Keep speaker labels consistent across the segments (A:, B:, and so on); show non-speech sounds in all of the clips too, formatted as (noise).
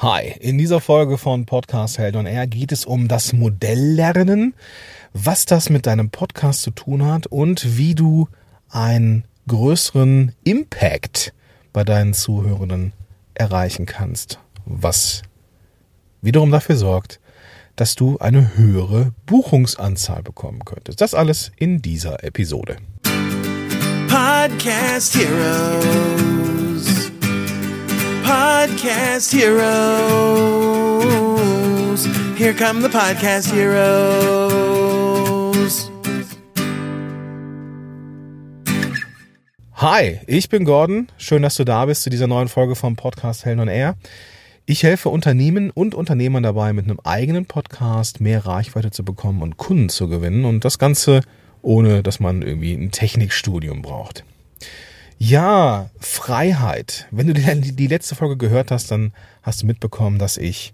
A: Hi, in dieser Folge von Podcast Held on Air geht es um das Modelllernen, was das mit deinem Podcast zu tun hat und wie du einen größeren Impact bei deinen Zuhörenden erreichen kannst, was wiederum dafür sorgt, dass du eine höhere Buchungsanzahl bekommen könntest. Das alles in dieser Episode.
B: Podcast Heroes. Podcast Heroes. Here come the Podcast Heroes.
A: Hi, ich bin Gordon. Schön, dass du da bist zu dieser neuen Folge vom Podcast Hell on Air. Ich helfe Unternehmen und Unternehmern dabei, mit einem eigenen Podcast mehr Reichweite zu bekommen und Kunden zu gewinnen und das Ganze ohne, dass man irgendwie ein Technikstudium braucht. Ja, Freiheit. Wenn du die, letzte Folge gehört hast, dann hast du mitbekommen, dass ich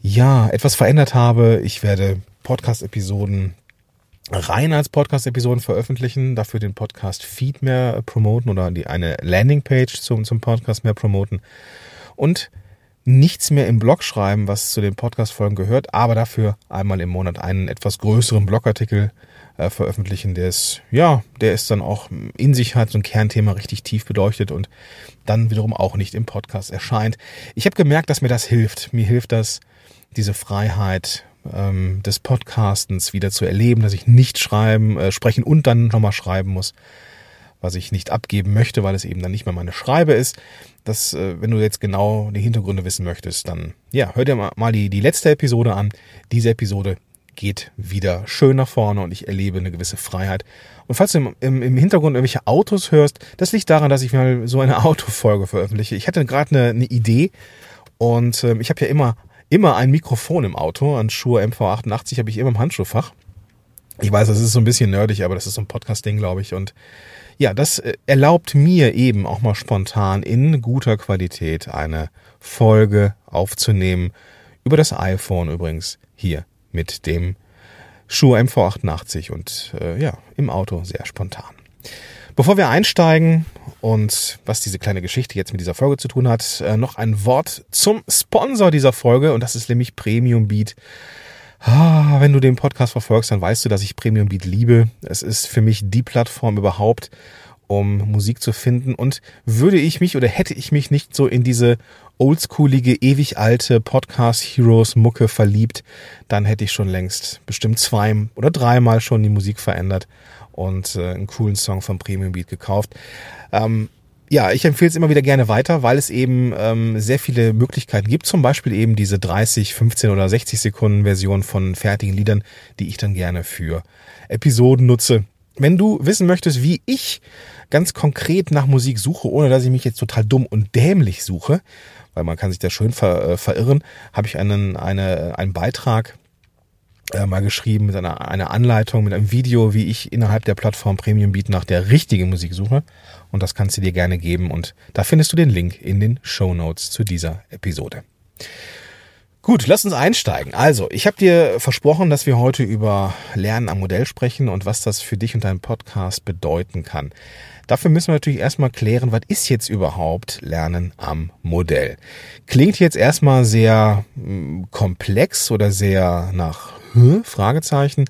A: ja etwas verändert habe. Ich werde Podcast-Episoden rein als Podcast-Episoden veröffentlichen, dafür den Podcast-Feed mehr promoten oder die eine Landingpage zum, zum Podcast mehr promoten. Und nichts mehr im Blog schreiben, was zu den Podcast-Folgen gehört, aber dafür einmal im Monat einen etwas größeren Blogartikel äh, veröffentlichen, der ist, ja, der ist dann auch in sich hat so ein Kernthema richtig tief beleuchtet und dann wiederum auch nicht im Podcast erscheint. Ich habe gemerkt, dass mir das hilft. Mir hilft das, diese Freiheit ähm, des Podcastens wieder zu erleben, dass ich nicht schreiben, äh, sprechen und dann nochmal schreiben muss was ich nicht abgeben möchte, weil es eben dann nicht mehr meine Schreibe ist. Das, äh, wenn du jetzt genau die Hintergründe wissen möchtest, dann ja, hör dir mal die, die letzte Episode an. Diese Episode geht wieder schön nach vorne und ich erlebe eine gewisse Freiheit. Und falls du im, im, im Hintergrund irgendwelche Autos hörst, das liegt daran, dass ich mal so eine (laughs) Autofolge veröffentliche. Ich hatte gerade eine, eine Idee und ähm, ich habe ja immer immer ein Mikrofon im Auto. An Shure MV88 habe ich immer im Handschuhfach. Ich weiß, das ist so ein bisschen nerdig, aber das ist so ein Podcast-Ding, glaube ich. Und ja, das äh, erlaubt mir eben auch mal spontan in guter Qualität eine Folge aufzunehmen. Über das iPhone übrigens hier mit dem Schuh MV88 und äh, ja, im Auto sehr spontan. Bevor wir einsteigen und was diese kleine Geschichte jetzt mit dieser Folge zu tun hat, äh, noch ein Wort zum Sponsor dieser Folge und das ist nämlich Premium Beat. Ah, wenn du den Podcast verfolgst, dann weißt du, dass ich Premium Beat liebe. Es ist für mich die Plattform überhaupt, um Musik zu finden. Und würde ich mich oder hätte ich mich nicht so in diese oldschoolige, ewig alte Podcast Heroes Mucke verliebt, dann hätte ich schon längst bestimmt zwei oder dreimal schon die Musik verändert und äh, einen coolen Song von Premium Beat gekauft. Ähm, ja, ich empfehle es immer wieder gerne weiter, weil es eben ähm, sehr viele Möglichkeiten gibt. Zum Beispiel eben diese 30, 15 oder 60 Sekunden Version von fertigen Liedern, die ich dann gerne für Episoden nutze. Wenn du wissen möchtest, wie ich ganz konkret nach Musik suche, ohne dass ich mich jetzt total dumm und dämlich suche, weil man kann sich da schön ver, äh, verirren, habe ich einen, eine, einen Beitrag äh, mal geschrieben mit einer, einer Anleitung, mit einem Video, wie ich innerhalb der Plattform Premium Beat nach der richtigen Musik suche. Und das kannst du dir gerne geben. Und da findest du den Link in den Show Notes zu dieser Episode. Gut, lass uns einsteigen. Also, ich habe dir versprochen, dass wir heute über Lernen am Modell sprechen und was das für dich und deinen Podcast bedeuten kann. Dafür müssen wir natürlich erstmal klären, was ist jetzt überhaupt Lernen am Modell? Klingt jetzt erstmal sehr hm, komplex oder sehr nach hm, Fragezeichen.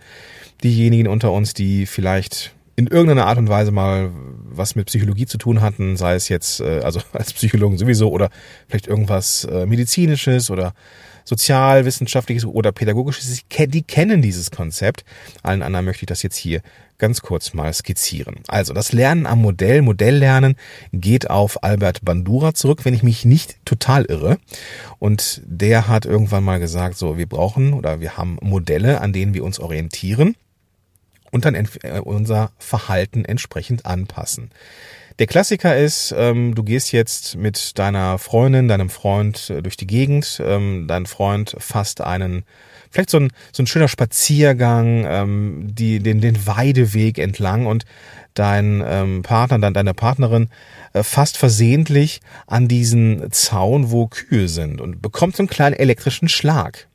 A: Diejenigen unter uns, die vielleicht in irgendeiner Art und Weise mal was mit Psychologie zu tun hatten, sei es jetzt, äh, also (laughs) als Psychologen sowieso oder vielleicht irgendwas äh, medizinisches oder sozialwissenschaftliches oder pädagogisches, die kennen dieses Konzept. Allen anderen möchte ich das jetzt hier ganz kurz mal skizzieren. Also das Lernen am Modell, Modelllernen geht auf Albert Bandura zurück, wenn ich mich nicht total irre. Und der hat irgendwann mal gesagt, so wir brauchen oder wir haben Modelle, an denen wir uns orientieren und dann äh, unser Verhalten entsprechend anpassen. Der Klassiker ist, ähm, du gehst jetzt mit deiner Freundin, deinem Freund äh, durch die Gegend, ähm, dein Freund fasst einen, vielleicht so ein, so ein schöner Spaziergang, ähm, die, den, den Weideweg entlang und dein ähm, Partner, dann deine Partnerin äh, fasst versehentlich an diesen Zaun, wo Kühe sind und bekommt so einen kleinen elektrischen Schlag.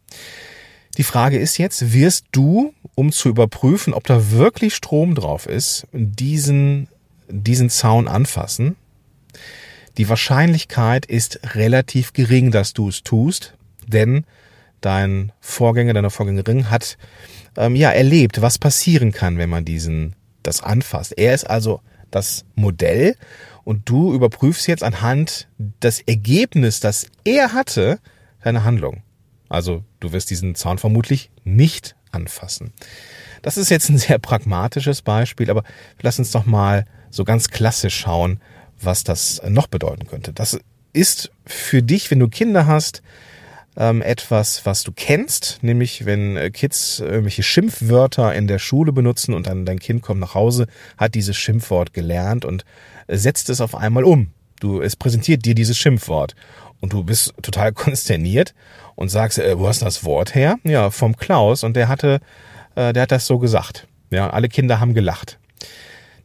A: Die Frage ist jetzt, wirst du, um zu überprüfen, ob da wirklich Strom drauf ist, diesen, diesen Zaun anfassen? die Wahrscheinlichkeit ist relativ gering, dass du es tust, denn dein Vorgänger, deine Vorgängerin hat ähm, ja erlebt, was passieren kann, wenn man diesen das anfasst. Er ist also das Modell und du überprüfst jetzt anhand des Ergebnis, das er hatte, deine Handlung. Also du wirst diesen Zaun vermutlich nicht anfassen. Das ist jetzt ein (laughs) sehr pragmatisches Beispiel, aber lass uns doch mal so ganz klassisch schauen, was das noch bedeuten könnte. Das ist für dich, wenn du Kinder hast, ähm, etwas, was du kennst, nämlich wenn äh, Kids irgendwelche Schimpfwörter in der Schule benutzen und dann dein Kind kommt nach Hause, hat dieses Schimpfwort gelernt und äh, setzt es auf einmal um. Du, es präsentiert dir dieses Schimpfwort und du bist total (laughs) konsterniert und sagst, äh, wo hast du das Wort her? Ja, vom Klaus und der hatte, äh, der hat das so gesagt. Ja, alle Kinder haben gelacht.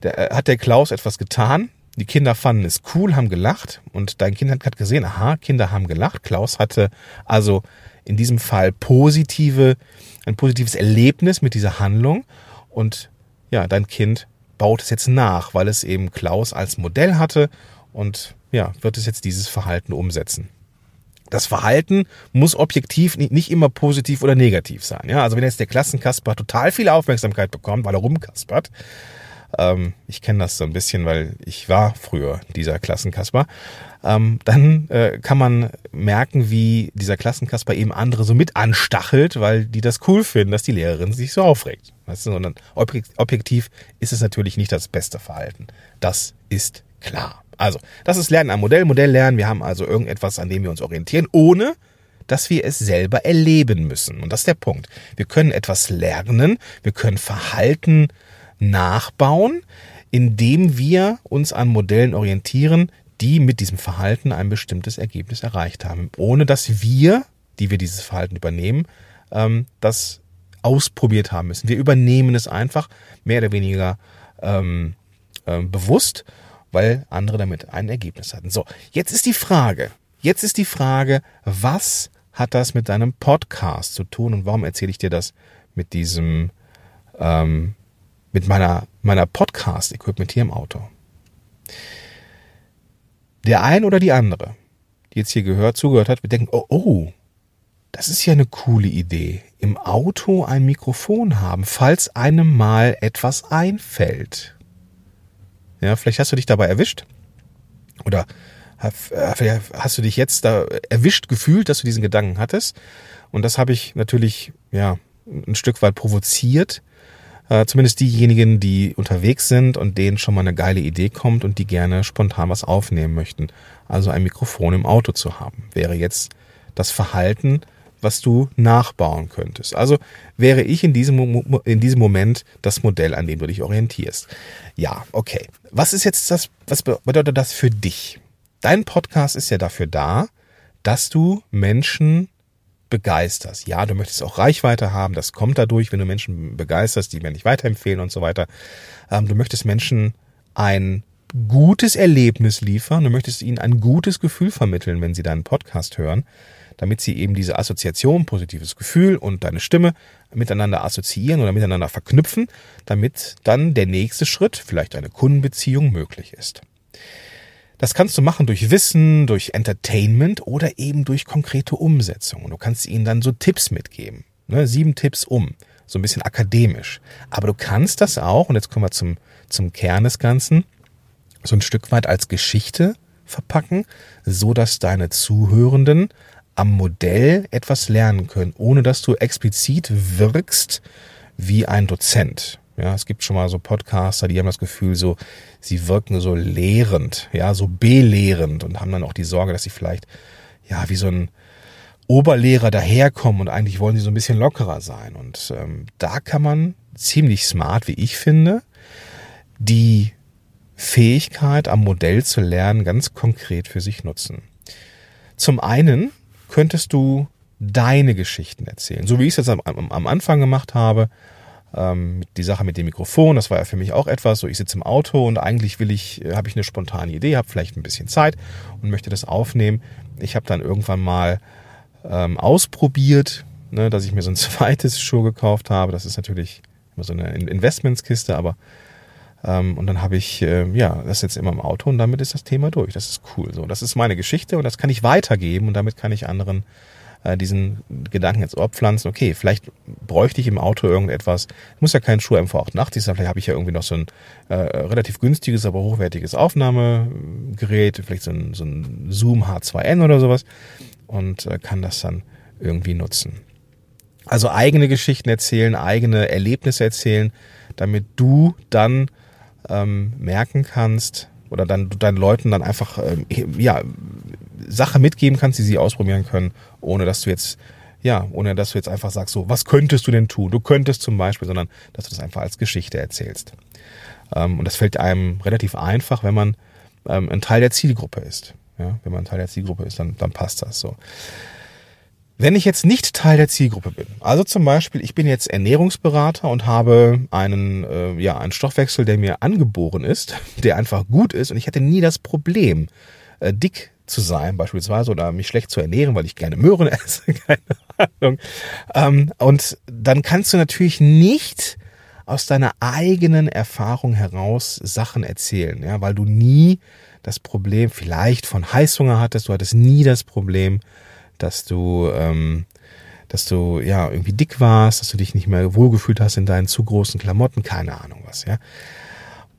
A: Der, äh, hat der Klaus etwas getan? Die Kinder fanden es cool, haben gelacht und dein Kind hat gerade gesehen, aha, Kinder haben gelacht. Klaus hatte also in diesem Fall positive, ein positives Erlebnis mit dieser Handlung und ja, dein Kind baut es jetzt nach, weil es eben Klaus als Modell hatte und ja, wird es jetzt dieses Verhalten umsetzen. Das Verhalten muss objektiv nicht immer positiv oder negativ sein. Ja, also wenn jetzt der Klassenkasper total viel Aufmerksamkeit bekommt, weil er rumkaspert, ähm, ich kenne das so ein bisschen, weil ich war früher dieser Klassenkasper, ähm, dann äh, kann man merken, wie dieser Klassenkasper eben andere so mit anstachelt, weil die das cool finden, dass die Lehrerin sich so aufregt. Weißt du, sondern objektiv ist es natürlich nicht das beste Verhalten. Das ist klar. Also, das ist Lernen am Modell, Modell lernen. Wir haben also irgendetwas, an dem wir uns orientieren, ohne dass wir es selber erleben müssen. Und das ist der Punkt. Wir können etwas lernen, wir können Verhalten nachbauen, indem wir uns an Modellen orientieren, die mit diesem Verhalten ein bestimmtes Ergebnis erreicht haben, ohne dass wir, die wir dieses Verhalten übernehmen, ähm, das ausprobiert haben müssen. Wir übernehmen es einfach mehr oder weniger ähm, äh, bewusst, weil andere damit ein Ergebnis hatten. So, jetzt ist die Frage, jetzt ist die Frage, was hat das mit deinem Podcast zu tun und warum erzähle ich dir das mit diesem ähm, mit meiner, meiner Podcast-Equipment hier im Auto. Der ein oder die andere, die jetzt hier gehört, zugehört hat, wird denken, oh, oh, das ist ja eine coole Idee. Im Auto ein Mikrofon haben, falls einem mal etwas einfällt. Ja, vielleicht hast du dich dabei erwischt. Oder hast du dich jetzt da erwischt gefühlt, dass du diesen Gedanken hattest. Und das habe ich natürlich, ja, ein Stück weit provoziert, äh, zumindest diejenigen, die unterwegs sind und denen schon mal eine geile Idee kommt und die gerne spontan was aufnehmen möchten. Also ein Mikrofon im Auto zu haben, wäre jetzt das Verhalten, was du nachbauen könntest. Also wäre ich in diesem, in diesem Moment das Modell, an dem du dich orientierst. Ja, okay. Was ist jetzt das, was bedeutet das für dich? Dein Podcast ist ja dafür da, dass du Menschen begeisterst. Ja, du möchtest auch Reichweite haben, das kommt dadurch, wenn du Menschen begeisterst, die mir nicht weiterempfehlen und so weiter. Ähm, du möchtest Menschen ein gutes Erlebnis liefern, du möchtest ihnen ein gutes Gefühl vermitteln, wenn sie deinen Podcast hören, damit sie eben diese Assoziation, positives Gefühl und deine Stimme miteinander assoziieren oder miteinander verknüpfen, damit dann der nächste Schritt, vielleicht eine Kundenbeziehung, möglich ist. Das kannst du machen durch Wissen, durch Entertainment oder eben durch konkrete Umsetzung. Du kannst ihnen dann so Tipps mitgeben. Ne? Sieben Tipps um. So ein bisschen akademisch. Aber du kannst das auch, und jetzt kommen wir zum, zum Kern des Ganzen, so ein Stück weit als Geschichte verpacken, so dass deine Zuhörenden am Modell etwas lernen können, ohne dass du explizit wirkst wie ein Dozent. Ja, es gibt schon mal so Podcaster, die haben das Gefühl, so, sie wirken so lehrend, ja, so belehrend und haben dann auch die Sorge, dass sie vielleicht, ja, wie so ein Oberlehrer daherkommen und eigentlich wollen sie so ein bisschen lockerer sein. Und ähm, da kann man ziemlich smart, wie ich finde, die Fähigkeit am Modell zu lernen ganz konkret für sich nutzen. Zum einen könntest du deine Geschichten erzählen, so wie ich es jetzt am, am Anfang gemacht habe ähm, die Sache mit dem Mikrofon, das war ja für mich auch etwas. So, ich sitze im Auto und eigentlich will ich, äh, habe ich eine spontane Idee, habe vielleicht ein bisschen Zeit und möchte das aufnehmen. Ich habe dann irgendwann mal ähm, ausprobiert, ne, dass ich mir so ein (laughs) zweites Schuh gekauft habe. Das ist natürlich immer so eine Investmentskiste, aber und dann habe ich, äh, ja, das jetzt immer im Auto und damit ist das Thema durch. Das ist cool. So, das ist meine Geschichte und das kann ich weitergeben und damit kann ich anderen äh, diesen Gedanken ins Ohr pflanzen. Okay, vielleicht bräuchte ich im Auto irgendetwas. Muss ja keinen Schuh MV88 sein. Vielleicht habe ich ja irgendwie noch so ein äh, relativ günstiges, aber hochwertiges Aufnahmegerät. Vielleicht so ein, so ein Zoom H2N oder sowas und äh, kann das dann irgendwie nutzen. Also eigene Geschichten erzählen, eigene Erlebnisse erzählen, damit du dann ähm, merken kannst oder dann deinen Leuten dann einfach ähm, ja Sache mitgeben kannst, die sie ausprobieren können, ohne dass du jetzt ja, ohne dass du jetzt einfach sagst, so, was könntest du denn tun? Du könntest zum Beispiel, sondern dass du das einfach als Geschichte erzählst. Ähm, und das fällt einem relativ einfach, wenn man ähm, ein Teil der Zielgruppe ist. Ja, wenn man Teil der Zielgruppe ist, dann, dann passt das so. Wenn ich jetzt nicht Teil der Zielgruppe bin, also zum Beispiel, ich bin jetzt Ernährungsberater und habe einen, äh, ja, einen Stoffwechsel, der mir angeboren ist, (laughs) der einfach gut ist und ich hatte nie das Problem, äh, dick zu sein beispielsweise oder mich schlecht zu ernähren, weil ich gerne Möhren (laughs) esse, keine Ahnung. Ähm, und dann kannst du natürlich nicht aus deiner eigenen Erfahrung heraus Sachen erzählen, ja, weil du nie das Problem vielleicht von Heißhunger hattest, du hattest nie das Problem, dass du, ähm, dass du ja irgendwie dick warst, dass du dich nicht mehr wohlgefühlt hast in deinen zu großen Klamotten, keine Ahnung was, ja.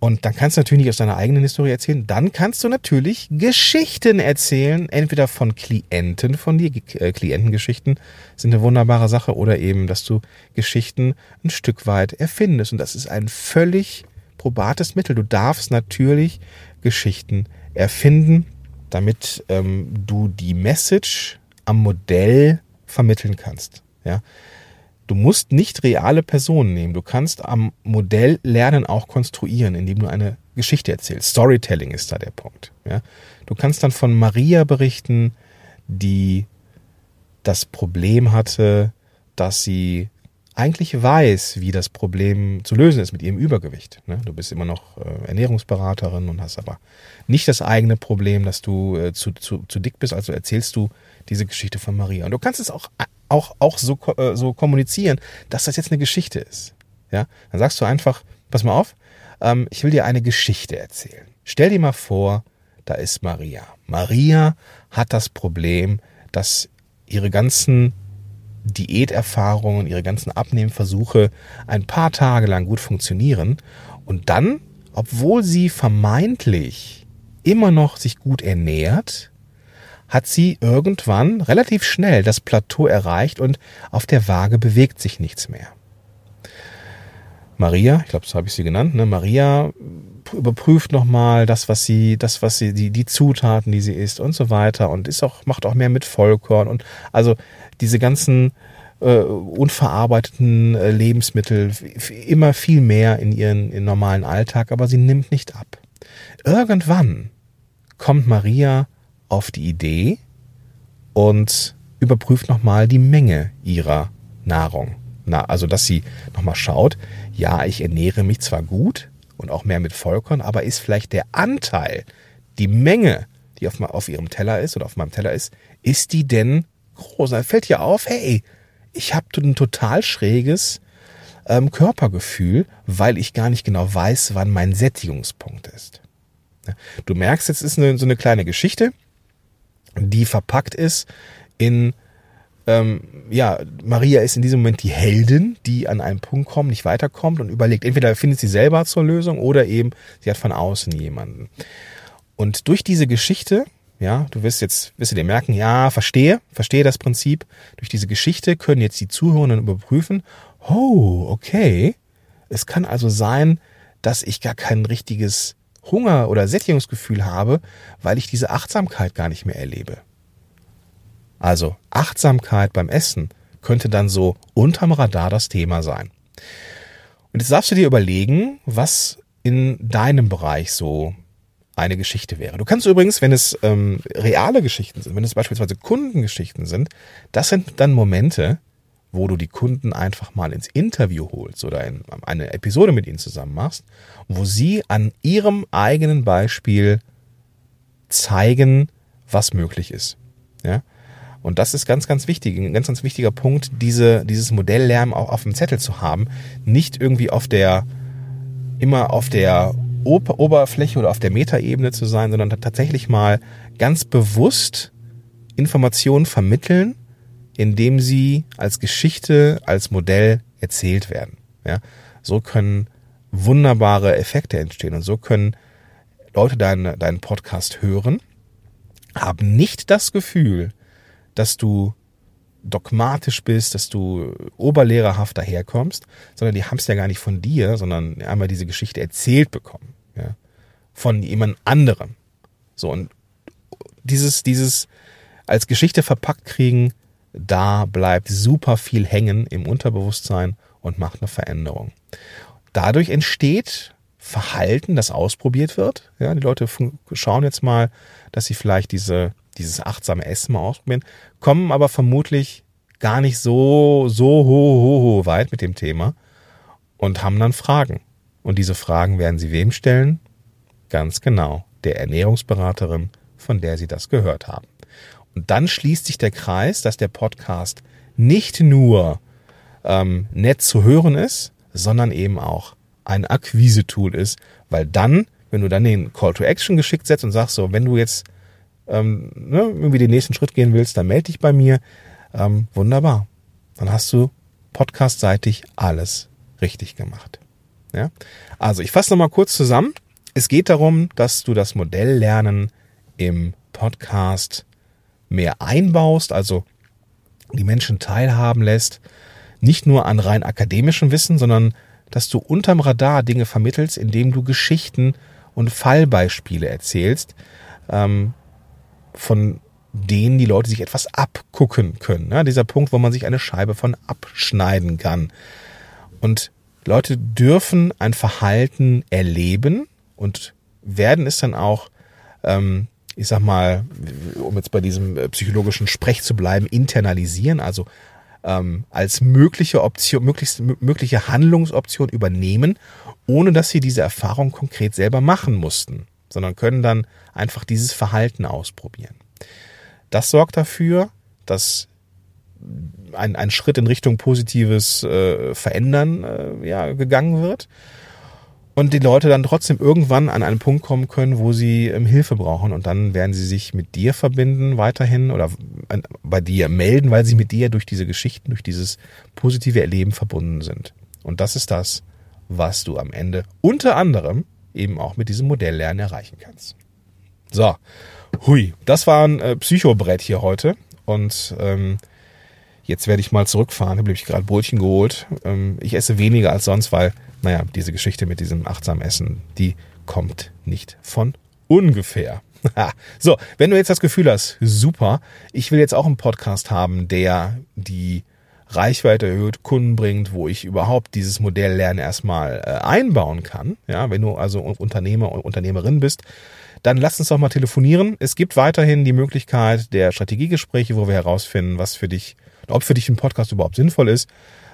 A: Und dann kannst du natürlich nicht aus deiner eigenen Historie erzählen. Dann kannst du natürlich Geschichten erzählen, entweder von Klienten von dir, äh, Klientengeschichten sind eine wunderbare Sache, oder eben, dass du Geschichten ein Stück weit erfindest. Und das ist ein völlig probates Mittel. Du darfst natürlich Geschichten erfinden, damit ähm, du die Message am Modell vermitteln kannst. Ja, Du musst nicht reale Personen nehmen. Du kannst am Modell lernen auch konstruieren, indem du eine Geschichte erzählst. Storytelling ist da der Punkt. Ja? Du kannst dann von Maria berichten, die das Problem hatte, dass sie eigentlich weiß, wie das Problem zu lösen ist mit ihrem Übergewicht. Ne? Du bist immer noch äh, Ernährungsberaterin und hast aber nicht das eigene Problem, dass du äh, zu, zu, zu dick bist. Also erzählst du diese Geschichte von Maria. Und du kannst es auch, auch, auch so, äh, so kommunizieren, dass das jetzt eine Geschichte ist. Ja? Dann sagst du einfach, pass mal auf, ähm, ich will dir eine Geschichte erzählen. Stell dir mal vor, da ist Maria. Maria hat das Problem, dass ihre ganzen Diäterfahrungen, ihre ganzen Abnehmversuche ein paar Tage lang gut funktionieren und dann, obwohl sie vermeintlich immer noch sich gut ernährt, hat sie irgendwann relativ schnell das Plateau erreicht und auf der Waage bewegt sich nichts mehr. Maria, ich glaube, so habe ich sie genannt, ne? Maria überprüft nochmal das, was sie, das, was sie, die, die Zutaten, die sie isst und so weiter und ist auch, macht auch mehr mit Vollkorn und also diese ganzen äh, unverarbeiteten äh, Lebensmittel immer viel mehr in ihren in normalen Alltag, aber sie nimmt nicht ab. Irgendwann kommt Maria auf die Idee und überprüft nochmal die Menge ihrer Nahrung. Na, also, dass sie nochmal schaut, ja, ich ernähre mich zwar gut und auch mehr mit Vollkorn, aber ist vielleicht der Anteil, die Menge, die auf, auf ihrem Teller ist oder auf meinem Teller ist, ist die denn groß? Da fällt ihr auf, hey, ich habe ein total schräges ähm, Körpergefühl, weil ich gar nicht genau weiß, wann mein Sättigungspunkt ist. Du merkst, jetzt ist eine, so eine kleine Geschichte, die verpackt ist in ähm, ja, Maria ist in diesem Moment die Heldin, die an einen Punkt kommt, nicht weiterkommt und überlegt, entweder findet sie selber zur Lösung oder eben sie hat von außen jemanden. Und durch diese Geschichte, ja, du wirst jetzt, wirst du dir merken, ja, verstehe, verstehe das Prinzip. Durch diese Geschichte können jetzt die Zuhörenden überprüfen, oh, okay. Es kann also sein, dass ich gar kein richtiges Hunger- oder Sättigungsgefühl habe, weil ich diese Achtsamkeit gar nicht mehr erlebe. Also Achtsamkeit beim Essen könnte dann so unterm Radar das Thema sein. Und jetzt darfst du dir überlegen, was in deinem Bereich so eine Geschichte wäre. Du kannst übrigens, wenn es ähm, reale Geschichten sind, wenn es beispielsweise Kundengeschichten sind, das sind dann Momente, wo du die Kunden einfach mal ins Interview holst oder in eine Episode mit ihnen zusammen machst, wo sie an ihrem eigenen Beispiel zeigen, was möglich ist. Ja? Und das ist ganz, ganz wichtig, ein ganz, ganz wichtiger Punkt, diese, dieses Modell Lärm auch auf dem Zettel zu haben, nicht irgendwie auf der immer auf der Ober Oberfläche oder auf der Metaebene zu sein, sondern tatsächlich mal ganz bewusst Informationen vermitteln, indem sie als Geschichte, als Modell erzählt werden. Ja, so können wunderbare Effekte entstehen und so können Leute deinen, deinen Podcast hören, haben nicht das Gefühl, dass du dogmatisch bist, dass du oberlehrerhaft daherkommst, sondern die haben es ja gar nicht von dir, sondern einmal diese Geschichte erzählt bekommen, ja, von jemand anderem. So und dieses dieses als Geschichte verpackt kriegen, da bleibt super viel hängen im Unterbewusstsein und macht eine Veränderung. Dadurch entsteht Verhalten, das ausprobiert wird. Ja, die Leute schauen jetzt mal, dass sie vielleicht diese, dieses achtsame Essen mal ausprobieren, kommen aber vermutlich gar nicht so, so ho, ho, ho weit mit dem Thema und haben dann Fragen. Und diese Fragen werden sie wem stellen? Ganz genau, der Ernährungsberaterin, von der sie das gehört haben. Und dann schließt sich der Kreis, dass der Podcast nicht nur ähm, nett zu hören ist, sondern eben auch ein Akquise-Tool ist, weil dann, wenn du dann den Call to Action geschickt setzt und sagst so, wenn du jetzt ähm, ne, irgendwie den nächsten Schritt gehen willst, dann melde dich bei mir. Ähm, wunderbar. Dann hast du podcastseitig alles richtig gemacht. Ja? Also ich fasse nochmal kurz zusammen. Es geht darum, dass du das Modelllernen im Podcast mehr einbaust, also die Menschen teilhaben lässt, nicht nur an rein akademischem Wissen, sondern dass du unterm Radar Dinge vermittelst, indem du Geschichten und Fallbeispiele erzählst, ähm, von denen die Leute sich etwas abgucken können. Ja, dieser Punkt, wo man sich eine Scheibe von abschneiden kann. Und Leute dürfen ein Verhalten erleben und werden es dann auch ähm, ich sag mal, um jetzt bei diesem äh, psychologischen Sprech zu bleiben, internalisieren, also ähm, als mögliche Option, möglichst, mögliche Handlungsoption übernehmen, ohne dass sie diese Erfahrung konkret selber machen mussten, sondern können dann einfach dieses Verhalten ausprobieren. Das sorgt dafür, dass ein, ein Schritt in Richtung positives äh, Verändern äh, ja, gegangen wird und die Leute dann trotzdem irgendwann an einen Punkt kommen können, wo sie ähm, Hilfe brauchen und dann werden sie sich mit dir verbinden weiterhin oder äh, bei dir melden, weil sie mit dir durch diese Geschichten, durch dieses positive Erleben verbunden sind. Und das ist das, was du am Ende unter anderem eben auch mit diesem Modelllernen erreichen kannst. So, hui, das war ein äh, Psychobrett hier heute und ähm, jetzt werde ich mal zurückfahren. Habe ich gerade Brötchen geholt. Ähm, ich esse weniger als sonst, weil naja, diese Geschichte mit diesem achtsamen Essen, die kommt nicht von ungefähr. so, wenn du jetzt das Gefühl hast, super, ich will jetzt auch einen Podcast haben, der die Reichweite erhöht, Kunden bringt, wo ich überhaupt dieses Modell lernen erstmal äh, einbauen kann. Ja, wenn du also Unternehmer und Unternehmerin bist, dann lass uns doch mal telefonieren. Es gibt weiterhin die Möglichkeit der Strategiegespräche, wo wir herausfinden, was für dich, ob für dich ein Podcast überhaupt sinnvoll ist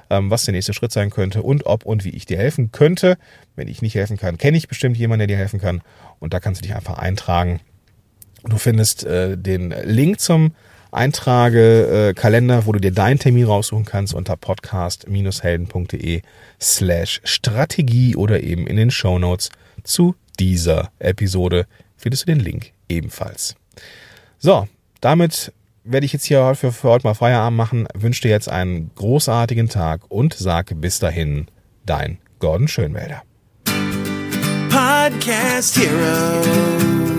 A: ähm, was der nächste Schritt sein könnte und ob und wie ich dir helfen könnte. Wenn ich nicht helfen kann, kenne ich bestimmt jemanden, der dir helfen kann. Und da kannst du dich einfach eintragen. Du findest äh, den Link zum Eintrage äh, Kalender, wo du dir deinen Termin raussuchen kannst unter podcast-helden.de slash Strategie oder eben in den Show Notes zu dieser Episode findest du den Link ebenfalls. So, damit werde ich jetzt hier für, für heute mal Feierabend machen. Wünsche dir jetzt einen großartigen Tag und sage bis dahin, dein Gordon Schönwälder.
B: Podcast Heroes.